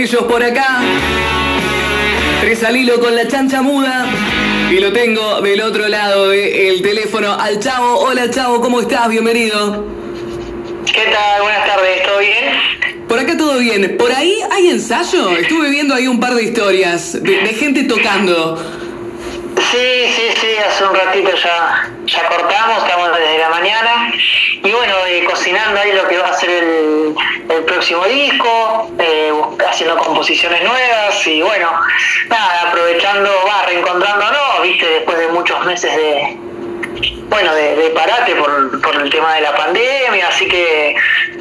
ellos por acá. Tres al hilo con la chancha muda. Y lo tengo del otro lado del teléfono al Chavo. Hola Chavo, ¿cómo estás? Bienvenido. ¿Qué tal? Buenas tardes, ¿todo bien? Por acá todo bien. ¿Por ahí hay ensayo? Estuve viendo ahí un par de historias de, de gente tocando. Sí, sí, sí, hace un ratito ya, ya cortamos, estamos desde la mañana. Y bueno, eh, cocinando ahí lo que va a ser el, el próximo disco, eh, haciendo composiciones nuevas y bueno, nada, aprovechando, va, reencontrándonos, viste, después de muchos meses de, bueno, de, parate por, por el tema de la pandemia, así que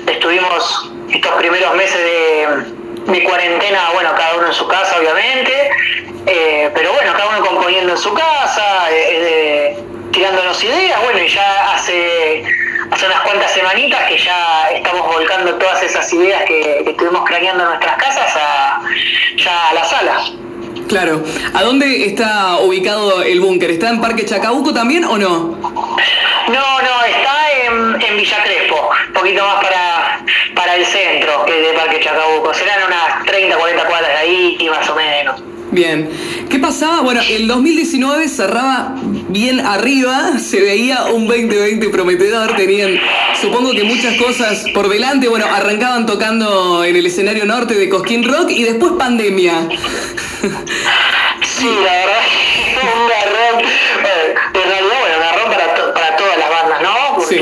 estuvimos estos primeros meses de de cuarentena, bueno, cada uno en su casa, obviamente, eh, pero bueno, cada uno componiendo en su casa, eh, eh, tirándonos ideas, bueno, y ya hace, hace unas cuantas semanitas que ya estamos volcando todas esas ideas que, que estuvimos craneando en nuestras casas a, ya a la sala. Claro. ¿A dónde está ubicado el búnker? ¿Está en Parque Chacabuco también o no? No, no, está en, en Villa Crespo, un poquito más para, para el centro que de Parque Chacabuco. Serán unas 30, 40 cuadras de ahí, más o menos. Bien. ¿Qué pasaba? Bueno, el 2019 cerraba bien arriba, se veía un 2020 prometedor, tenían supongo que muchas cosas por delante, bueno, arrancaban tocando en el escenario norte de Cosquín Rock y después pandemia. Sí, la verdad, un garrón. Eh, en realidad, bueno, un garrón para, to- para todas las bandas, ¿no? Porque.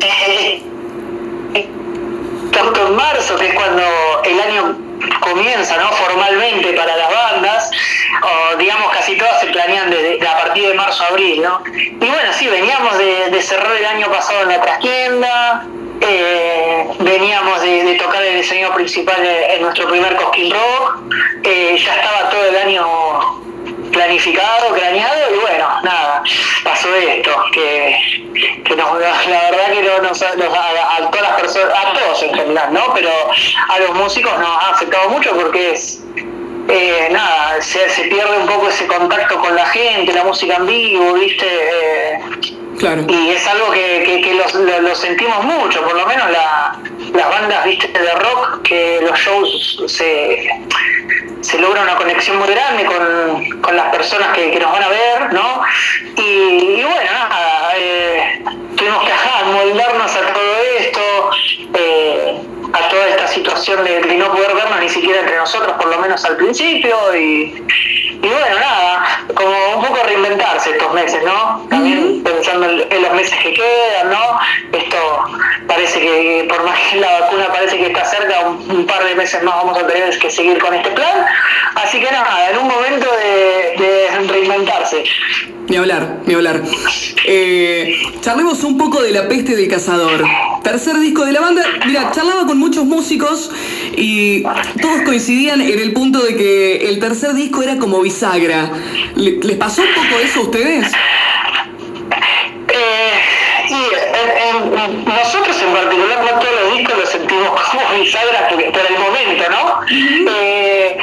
eh, tanto en marzo, que es cuando el año comienza, ¿no? Formalmente para las bandas, digamos casi todas se planean desde, a partir de marzo a abril, ¿no? Y bueno, sí, veníamos de, de cerrar el año pasado en la trastienda, eh, veníamos de, tocar el escenario principal en, en nuestro primer Cosquín Rock, eh, ya estaba todo el año planificado, craneado y bueno, nada, pasó esto, que, que nos, la verdad que no nos, nos- a, a todas las personas, a todos en general, ¿no? Pero a los músicos nos ha afectado mucho porque es, eh, nada, se, se pierde un poco ese contacto con la gente, la música en vivo, ¿viste? Eh, Y es algo que, que, los- lo, sentimos mucho, por lo menos la- las bandas viste de rock, que los shows se, se logra una conexión muy grande con, con las personas que, nos van a ver, ¿no? Y, y bueno, nada, eh, tuvimos que ajá, moldarnos a todo esto, eh, a toda esta situación de, de no poder vernos ni siquiera entre nosotros, por lo menos al principio, y, y bueno, nada, como un poco reinventarse estos meses, ¿no? También pensando en, en los meses que quedan, ¿no? Esto parece que, por más que la vacuna parece que está cerca, un, un par de meses más vamos a tener que seguir con este plan. Así que nada, en un momento de, de reinventarse. Ni hablar, ni hablar. Eh, charlemos un poco de La Peste del Cazador. Tercer disco de la banda. Mira, charlaba con muchos músicos y todos coincidían en el punto de que el tercer disco era como bisagra. ¿Le- ¿Les pasó un poco eso a ustedes? Eh, en- en- nosotros en particular, no todos los discos los sentimos como bisagras por el momento, ¿no? Eh,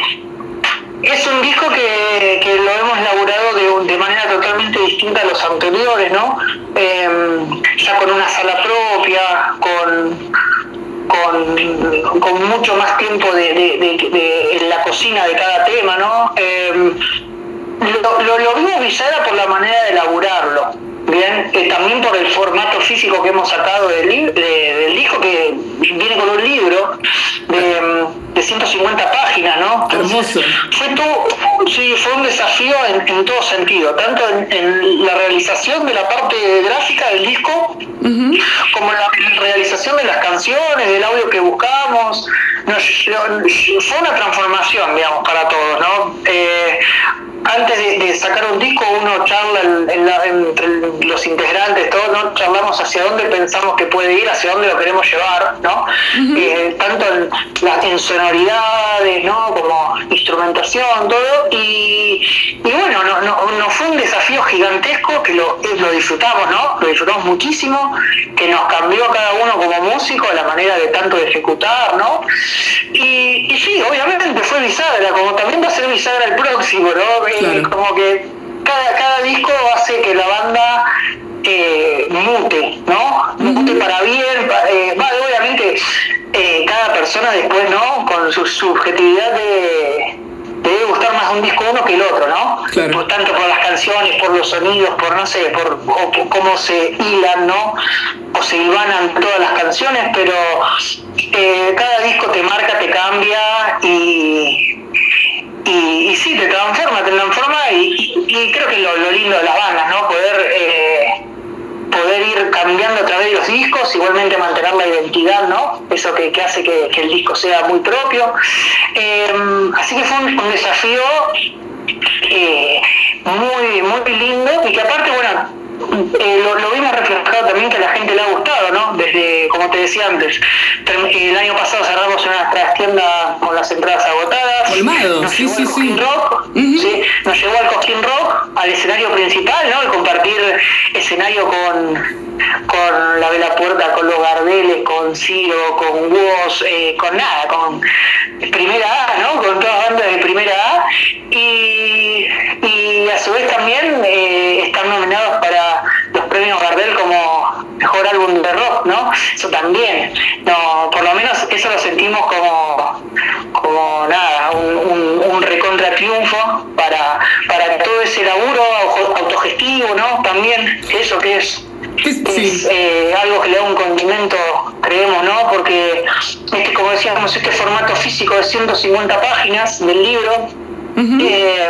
es un disco que, que lo hemos elaborado de, de manera totalmente distinta a los anteriores, ¿no? Eh, ya con una sala propia, con, con, con mucho más tiempo de, de- en la cocina de cada tema, ¿no? Eh, lo, lo, lo vimos bisagra por la manera de elaborarlo, bien, Eh, también por el formato físico que hemos sacado del, li- de- del disco, que viene con un libro de, de 150 páginas, ¿no? Hermoso. Fue, todo, sí, fue un desafío en, en todo sentido, tanto en, en la realización de la parte gráfica del disco, como la realización de las canciones, del audio que buscamos. Fue una transformación, digamos, para todos, ¿no? Eh, antes de, de sacar un disco uno charla en- en la- entre los integrantes, todos ¿no? charlamos hacia dónde pensamos que puede ir, hacia dónde lo queremos llevar, ¿no? Eh, tanto en, la- en sonoridades, ¿no? Como instrumentación, todo. Y, y bueno, no, no, no fue un desafío gigantesco que lo, lo disfrutamos, ¿no? Lo disfrutamos muchísimo, que nos cambió a cada uno como músico la manera de tanto de ejecutar, ¿no? Y, y sí, obviamente fue bisagra, como también va a ser bisagra el próximo, ¿no? Claro. Como que cada, cada disco hace que la banda eh, mute, ¿no? Mute para bien, eh, va, obviamente eh, cada persona después, ¿no? Con su subjetividad de debe gustar más un disco uno que el otro, ¿no? Por tanto por las canciones, por los sonidos, por no sé, por, cómo se hilan, ¿no? O se hilvanan todas las canciones, pero eh, cada disco te marca, te cambia y, y, sí, te transforma, te transforma y, y, creo que lo, lo lindo de las bandas, ¿no? Poder eh, poder ir cambiando a través de los discos, igualmente mantener la identidad, ¿no? Eso que, hace que, el disco sea muy propio. Eh, así que fue un, desafío eh, muy, muy lindo y que aparte, bueno, eh, lo, vimos reflejado también que a la gente le ha gustado, ¿no? Desde, como te decía antes, el año pasado cerramos una nuestras tiendas con las entradas agotadas. Colmado, nos sí, sí, sí. Rock, ¿sí? Nos llevó al Cosquín Rock, al escenario principal, ¿no? El compartir escenario con, con la Vela Puerta, con los Gardeles, con Ciro, con Woz, eh, con nada, con primera A, ¿no? Con todas bandas de primera A. Y, y a su vez también eh, están nominados para los premios Gardel como mejor álbum de rock, ¿no? Eso también. No, por lo menos eso lo sentimos como, como nada, un, un, recontra triunfo para, para todo ese laburo autogestivo, ¿no? También, eso que es es eh, algo que le da un condimento, creemos, ¿no? Porque, este, como decíamos, este formato físico de 150 páginas del libro, eh,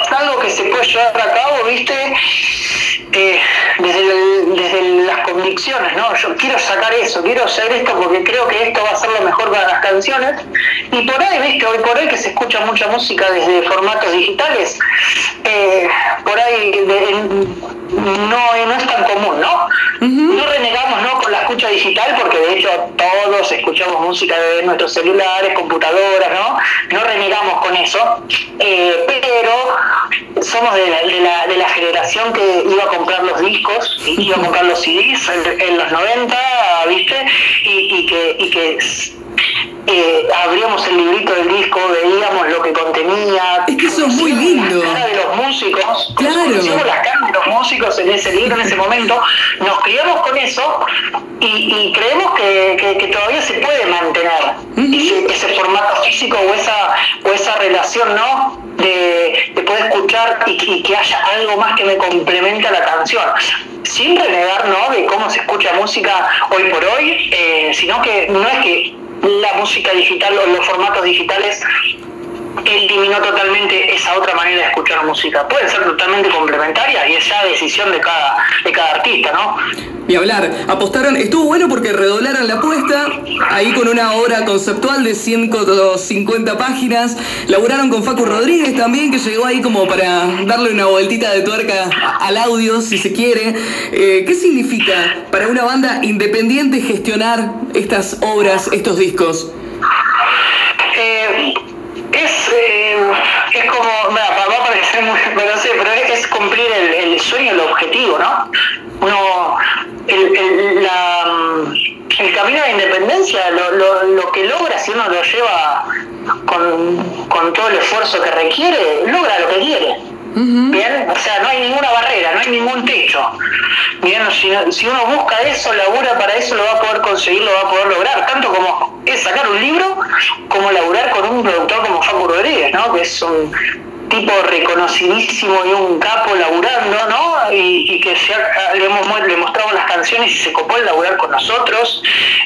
es algo que se puede llevar a cabo, ¿viste? Eh, desde, las convicciones, ¿no? Yo quiero sacar eso, quiero hacer esto porque creo que esto va a ser lo mejor para las canciones. Y por ahí, ¿viste? Hoy por hoy que se escucha mucha música desde formatos digitales, eh, por ahí no, no es tan común, ¿no? No renegamos ¿no? con la escucha digital porque de hecho todos escuchamos música de nuestros celulares, computadoras, ¿no? No renegamos con eso, eh, pero somos de la, de, la, generación que iba a comprar los discos, iba a comprar los CDs en, los 90, ¿viste? Y, y que, y que eh, abríamos el librito del disco, veíamos lo que contenía. Es que eso es muy lindo. La cara de los músicos, claro. las caras de los músicos en ese libro, en ese momento, nos criamos con eso y, creemos que, que, todavía se puede mantener ese, formato físico o esa, o esa relación, ¿no? De, de poder escuchar y, que haya algo más que me complemente a la canción sin renegar ¿no? de cómo se escucha música hoy por hoy, eh, sino que no es que la música digital o los formatos digitales eliminó totalmente esa otra manera de escuchar música. Pueden ser totalmente complementarias y es ya decisión de cada, de cada artista, ¿no? Y hablar, apostaron, estuvo bueno porque redoblaron la apuesta, ahí con una obra conceptual de 150 páginas, laburaron con Facu Rodríguez también, que llegó ahí como para darle una vueltita de tuerca al audio, si se quiere. Eh, ¿Qué significa para una banda independiente gestionar estas obras, estos discos? Eh, eh, es como, va a muy, pero, sé, pero es, cumplir el, sueño, el objetivo, ¿no? Uno, el, el, la, el camino de independencia, lo, lo, lo, que logra si uno lo lleva con, con todo el esfuerzo que requiere, logra lo que quiere. Bien, o sea, no hay ninguna barrera, no hay ningún techo. Bien, si, uno busca eso, labura para eso, lo va a poder conseguir, lo va a poder lograr. Tanto como es sacar un libro, como laburar con un productor como Facu Rodríguez, ¿no? Que es un tipo reconocidísimo y un capo laburando, ¿no? Y, que le, hemos, le las canciones y se copó el laburar con nosotros.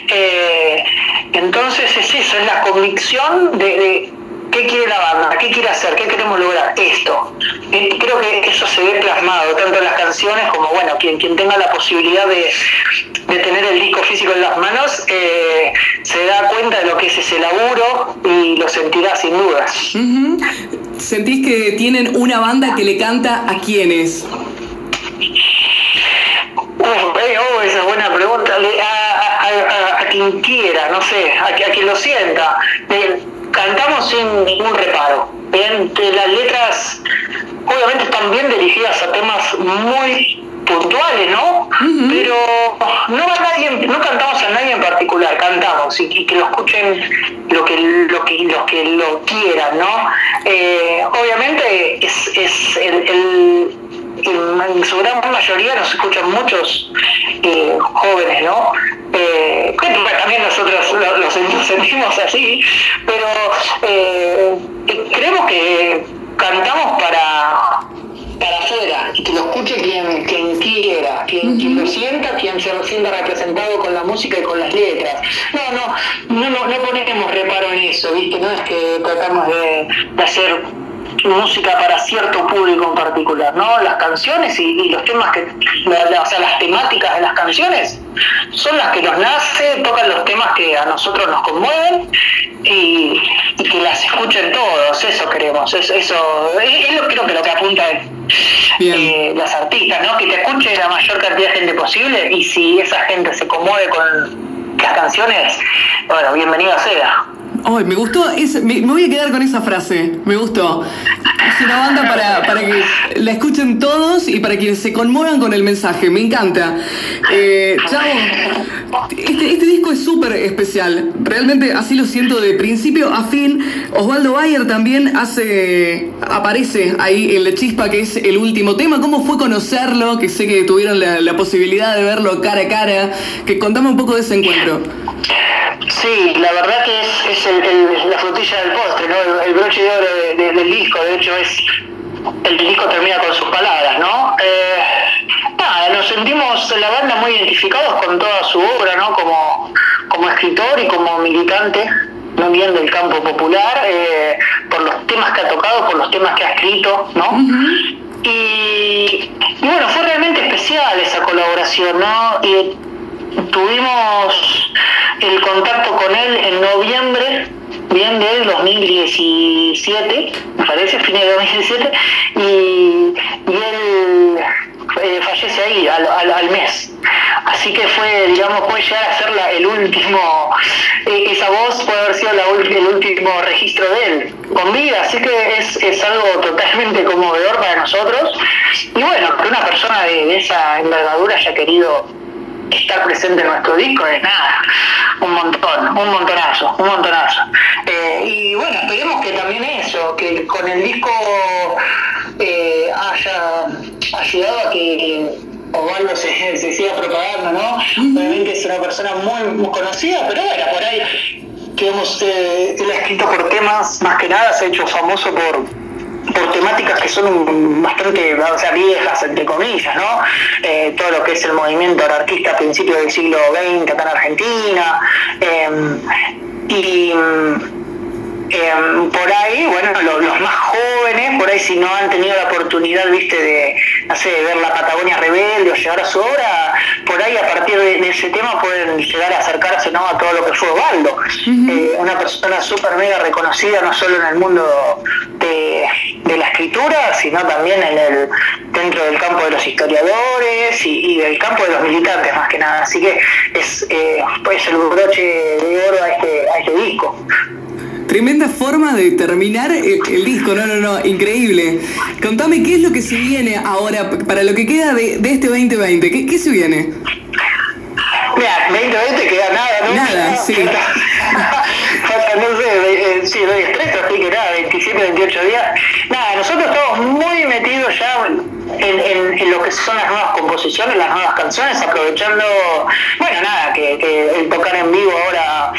Eh, entonces es eso, es la convicción de ¿Qué quiere la banda? ¿Qué quiere hacer? ¿Qué queremos lograr? Esto. Y creo que eso se ve plasmado tanto en las canciones como, bueno, quien, quien tenga la posibilidad de, tener el disco físico en las manos eh, se da cuenta de lo que es ese laburo y lo sentirá sin dudas. ¿Sentís que tienen una banda que le canta a quiénes? Eh, oh, esa es buena pregunta. A, quien quiera, no sé, a, quien lo sienta. Eh, cantamos sin ningún reparo. Bien, las letras obviamente están bien dirigidas a temas muy puntuales, ¿no? Pero no a nadie, no cantamos a nadie en particular, cantamos y, que lo escuchen lo que lo que los que lo quieran, ¿no? Eh, obviamente es, es el en, su gran mayoría nos escuchan muchos eh, jóvenes, ¿no? Eh, también nosotros lo, sentimos así, pero eh, creemos que cantamos para para afuera, que lo escuche quien, quien quiera, quien, lo sienta, quien se sienta representado con la música y con las letras. No, no, no, no, no ponemos reparo en eso, ¿viste? No es que tratamos de, de hacer música para cierto público en particular, ¿no? Las canciones y, los temas que, o sea, las temáticas de las canciones son las que nos nace, tocan los temas que a nosotros nos conmueven y, que las escuchen todos, eso queremos, eso, eso es, lo, creo que lo que apunta eh, las artistas, ¿no? Que te escuche la mayor cantidad de gente posible y si esa gente se conmueve con las canciones, bueno, bienvenido sea. Ay, me gustó, me, voy a quedar con esa frase, me gustó. Es una banda para, para que la escuchen todos y para que se conmuevan con el mensaje, me encanta. Eh, este, este, disco es súper especial, realmente así lo siento de principio a fin. Osvaldo Bayer también hace, aparece ahí en La Chispa, que es el último tema. ¿Cómo fue conocerlo? Que sé que tuvieron la, posibilidad de verlo cara a cara, que contame un poco de ese encuentro. Sí, la verdad que es, es el, la frutilla del postre, ¿no? el, broche de oro del disco, de hecho es el disco termina con sus palabras, ¿no? Eh, nada, nos sentimos en la banda muy identificados con toda su obra, ¿no? Como, como escritor y como militante, no bien del campo popular, eh, por los temas que ha tocado, por los temas que ha escrito, ¿no? y, y, bueno, fue realmente especial esa colaboración, ¿no? Y tuvimos el contacto con él en noviembre bien del 2017, me parece, fines de 2017, y, y él eh, fallece ahí, al, al, mes. Así que fue, digamos, puede llegar a ser la, el último, eh, esa voz puede haber sido la, el último registro de él con vida, así que es, es algo totalmente conmovedor para nosotros. Y bueno, que una persona de, de esa envergadura haya querido estar presente en nuestro disco es nada, un montón, un montonazo, un montonazo. Eh, y bueno, esperemos que también eso, que con el disco eh, haya ayudado a que Osvaldo se, se siga propagando, ¿no? Obviamente es una persona muy, conocida, pero bueno, por ahí que hemos, eh, él ha escrito por temas, más que nada se ha hecho famoso por por temáticas que son bastante, o sea, viejas, entre comillas, ¿no? Eh, todo lo que es el movimiento anarquista a principios del siglo XX acá en Argentina. Em, y em, por ahí, bueno, los, más jóvenes, por ahí si no han tenido la oportunidad, viste, de, no sé, de ver la Patagonia Rebelde o llegar a su obra, por ahí a partir de, ese tema pueden llegar a acercarse ¿no? a todo lo que fue Osvaldo. Eh, una persona súper mega reconocida, no solo en el mundo de, la escritura, sino también en el, dentro del campo de los historiadores y, del campo de los militantes más que nada. Así que es eh, pues el broche de oro a este, a este disco. Tremenda forma de terminar el, disco, no, no, no, increíble. Contame qué es lo que se viene ahora para lo que queda de, este 2020, ¿qué, qué se viene? Mira, 2020 queda nada, ¿no? Nada, sí. no sé, eh, sí, doy estrés, así que nada, 27, 28 días. Nada, nosotros estamos muy metidos ya en, en, lo que son las nuevas composiciones, las nuevas canciones, aprovechando, bueno, nada, que, que el tocar en vivo ahora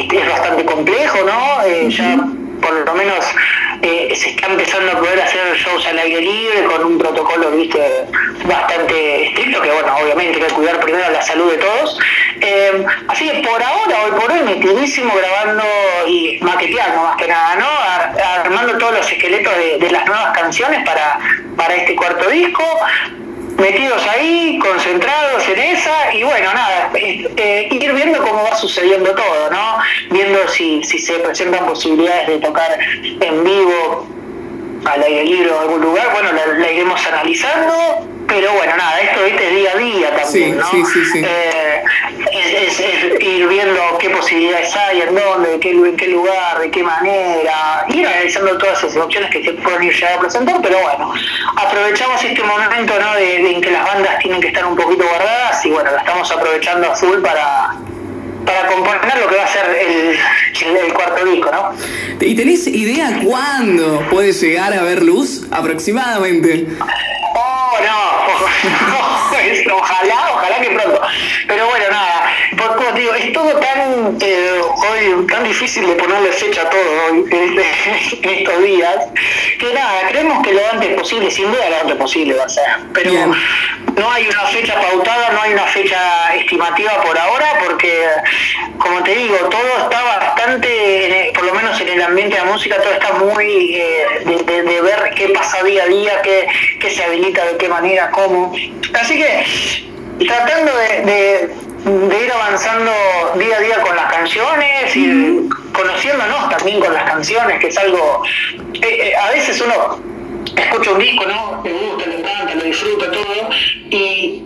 este, es bastante complejo, ¿no? Eh, ya por lo menos eh, se está empezando a poder hacer shows al aire libre con un protocolo viste bastante estricto que bueno obviamente hay que cuidar primero la salud de todos. Eh, así que por ahora hoy por hoy metidísimo grabando y maqueteando más que nada no armando todos los esqueletos de, de las nuevas canciones para para este cuarto disco metidos ahí, concentrados en esa, y bueno, nada, eh, ir viendo cómo va sucediendo todo, ¿no? Viendo si, si se presentan posibilidades de tocar en vivo al aire libre o algún lugar, bueno, la, iremos analizando, pero bueno, nada, esto es día a día también, ¿no? Sí, sí, sí. Eh, es, ir viendo qué posibilidades hay, en dónde, en qué, lugar, de qué manera, ir analizando todas esas opciones que se pueden ir ya a presentar, pero bueno, aprovechamos este momento ¿no? de, en que las bandas tienen que estar un poquito guardadas y bueno, la estamos aprovechando a full para, para componer lo que va a ser el, el, cuarto disco, ¿no? ¿Y tenés idea cuándo puede llegar a ver luz aproximadamente? Oh, ojalá, ojalá que pronto. Pero bueno, nada, por, como te digo, es todo tan eh, hoy tan difícil de ponerle fecha a todo hoy, en, estos días, que nada, creemos que lo antes posible, sin duda lo antes posible va a ser. Pero no hay una fecha pautada, no hay una fecha estimativa por ahora, porque como te digo, todo está bastante, por lo menos en el ambiente de la música, todo está muy eh, de, ver qué pasa día a día, qué, qué se habilita, de qué manera, cómo. Así que tratando de, ir avanzando día a día con las canciones y conociéndonos también con las canciones, que es algo, eh, eh, a veces uno escucha un disco, ¿no? Me gusta, le encanta, lo disfruta todo, y,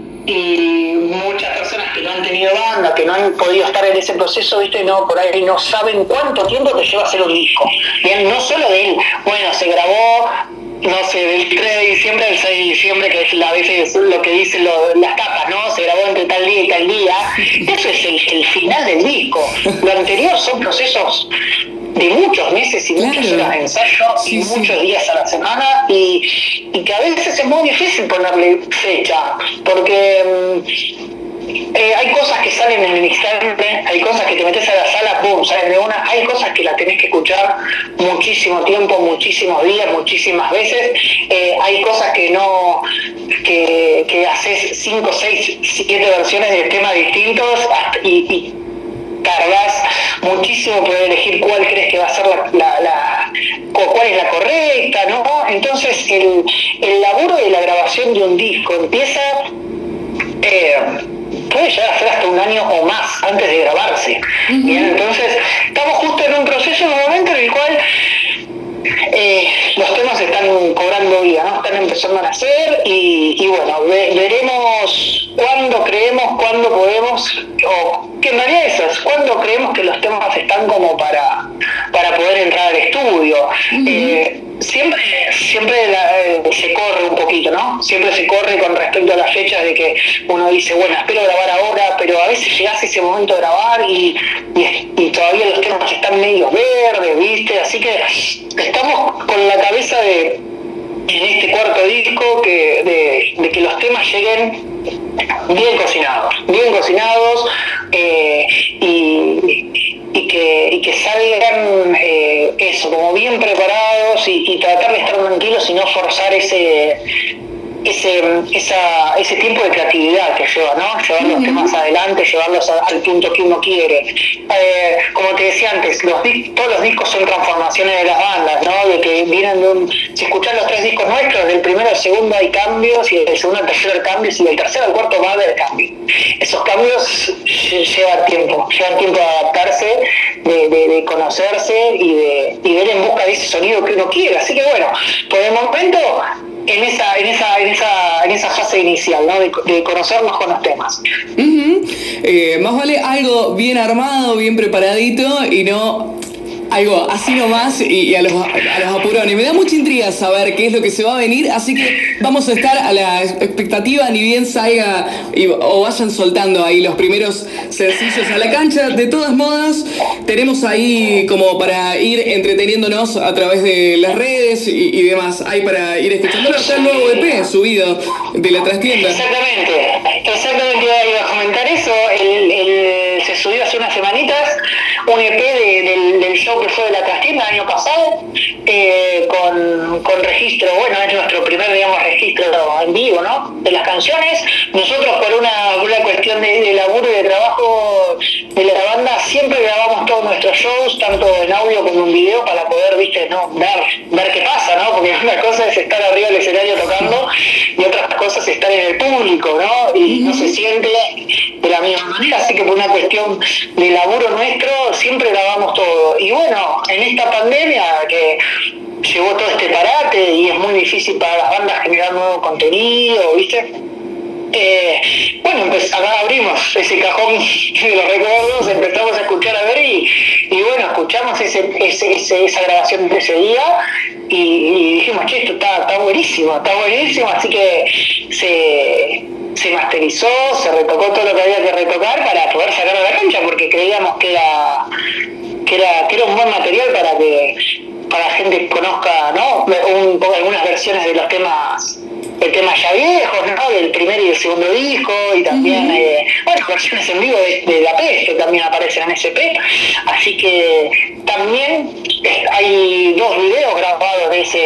muchas personas que no han tenido banda, que no han podido estar en ese proceso, ¿viste? No, por ahí no saben cuánto tiempo te lleva hacer un disco. Bien, no solo de él, bueno, se grabó no sé, del 3 de diciembre al 6 de diciembre, que es a veces lo que dicen las capas, ¿no? Se grabó entre tal día y tal día. Eso es el, final del disco. Lo anterior son procesos de muchos meses y muchas horas de ensayo y muchos días a la semana y, y, que a veces es muy difícil ponerle fecha porque mm, eh, hay cosas que salen en el instante, hay cosas que te metes a la sala, boom, salen de una, hay cosas que la tenés que escuchar muchísimo tiempo, muchísimos días, muchísimas veces, eh, hay cosas que no, que, que haces cinco, seis, siete versiones de temas distintos y, y muchísimo poder elegir cuál crees que va a ser la, la, cuál es la correcta, ¿no? Entonces el, el laburo de la grabación de un disco empieza eh, puede llegar a ser hasta un año o más antes de grabarse. entonces estamos justo en un proceso, en un momento en el cual eh, los temas están cobrando vida, ¿no? están empezando a nacer y, bueno, veremos cuándo creemos, cuándo podemos, o que en realidad eso es, cuándo creemos que los temas están como para, para poder entrar al estudio siempre, siempre eh, se corre un poquito, ¿no? Siempre se corre con respecto a las fechas de que uno dice, bueno, espero grabar ahora, pero a veces llegas ese momento de grabar y, y, todavía los temas están medio verdes, ¿viste? Así que estamos con la cabeza de en este cuarto disco que, de, que los temas lleguen bien cocinados, bien cocinados eh, y que, salgan eso, como bien preparados y, tratar de estar tranquilos y no forzar ese, ese, esa, ese tiempo de creatividad que lleva, ¿no? Llevar los temas adelante, llevarlos al punto que uno quiere. Eh, como te decía antes, los todos los discos son transformaciones de las bandas, ¿no? De que vienen de un... Si escuchas los tres discos nuestros, del primero al segundo hay cambios, y del segundo al tercero hay cambios, y del tercero al cuarto va a haber cambios. Esos cambios llevan tiempo, llevan tiempo de adaptarse, de, de, conocerse y de, y de ir en busca de ese sonido que uno quiere. Así que bueno, por el momento en esa, en esa, en esa, en esa fase inicial, ¿no? de, conocernos con los temas. Eh, más vale algo bien armado, bien preparadito y no algo así nomás y, a, los, a los apurones. Me da mucha intriga saber qué es lo que se va a venir, así que vamos a estar a la expectativa, ni bien salga o vayan soltando ahí los primeros sencillos a la cancha. De todas modas, tenemos ahí como para ir entreteniéndonos a través de las redes y, demás. Hay para ir escuchando. Está el nuevo EP subido de la trastienda. Exactamente, exactamente iba a comentar eso. El, se subió hace unas semanitas un EP del, show que fue de la trastienda el año pasado, eh, con, con, registro, bueno, es nuestro primer, digamos, registro en vivo, ¿no? De las canciones. Nosotros por una, una cuestión de, laburo y de trabajo shows, tanto en audio como en video, para poder, viste, no, ver, ver qué pasa, ¿no? Porque una cosa es estar arriba del escenario tocando y otras cosas es estar en el público, ¿no? Y no se siente de la misma manera, así que por una cuestión de laburo nuestro, siempre grabamos todo. Y bueno, en esta pandemia que llevó todo este parate y es muy difícil para las bandas generar nuevo contenido, ¿viste? Eh, bueno, pues acá abrimos ese cajón de los recuerdos, empezamos a escuchar a ver y, bueno, escuchamos ese, ese, esa grabación de ese día y, dijimos, che, esto está, está buenísimo, está buenísimo, así que se, se masterizó, se retocó todo lo que había que retocar para poder sacarlo a la cancha porque creíamos que era que era, que era un buen material para que para gente conozca ¿no? un, algunas versiones de los temas temas ya viejos, ¿no? Del primer y el segundo disco, y también, eh, bueno, versiones en vivo de, La Peste también aparecen en SP, así que también hay dos videos grabados de ese,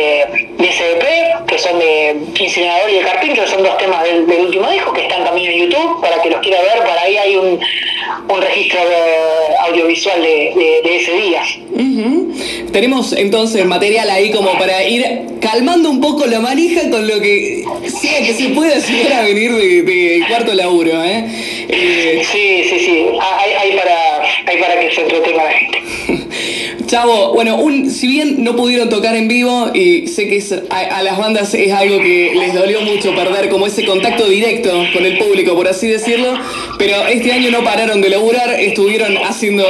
de ese EP, que son de Incinerador y de Carpincho, son dos temas del, último disco, que están también en YouTube, para que los quiera ver, por ahí hay un, un registro audiovisual de, ese día. Tenemos entonces material ahí como para ir calmando un poco la manija con lo que sea que se pueda llegar a venir de, cuarto laburo. ¿eh? ¿eh? sí, sí, sí. Hay, para, hay para que se entretenga la gente. Chavo, bueno, si bien no pudieron tocar en vivo y sé que a, las bandas es algo que les dolió mucho perder como ese contacto directo con el público, por así decirlo, pero este año no pararon de laburar, estuvieron haciendo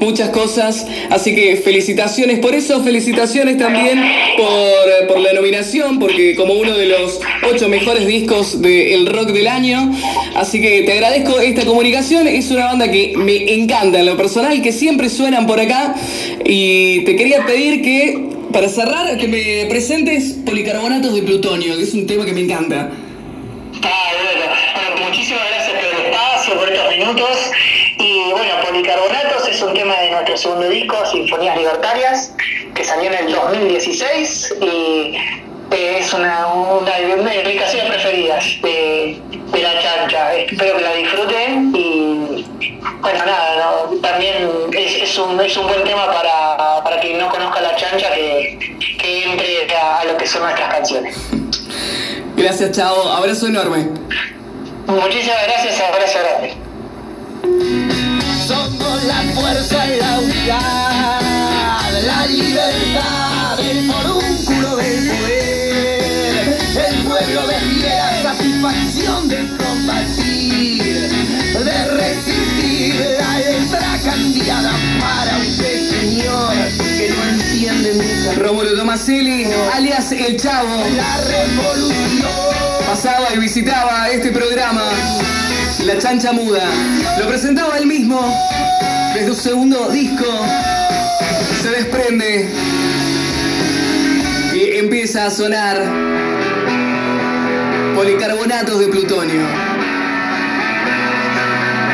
muchas cosas, así que felicitaciones por eso, felicitaciones también por, por la nominación, porque como uno de los ocho mejores discos del rock del año, así que te agradezco esta comunicación, es una banda que me encanta en lo personal, que siempre suenan por acá. Y te quería pedir que, para cerrar, que me presentes policarbonatos de plutonio, que es un tema que me encanta. Ah, bueno. muchísimas gracias por el espacio, por estos minutos. Y bueno, Policarbonatos es un tema de nuestro segundo disco, Sinfonías Libertarias, que salió en el 2016 y es una, una, de mis canciones preferidas de, de, la chancha. Espero que la disfruten y bueno, nada, también es, es, un, es un buen tema para, para quien no conozca la chancha que, que entre a, lo que son nuestras canciones. Gracias, Chavo. Abrazo enorme. Muchísimas gracias, abrazo grande. La fuerza y la unidad, la libertad, el forúnculo del poder. El pueblo decide la satisfacción de combatir, de resistir la letra cambiada para usted, señor, que no entiende mi Rómulo Tomaselli, alias El Chavo. La revolución. Pasaba y visitaba este programa, La Chancha Muda. Lo presentaba él mismo desde su segundo disco. Se desprende y empieza a sonar policarbonatos de plutonio.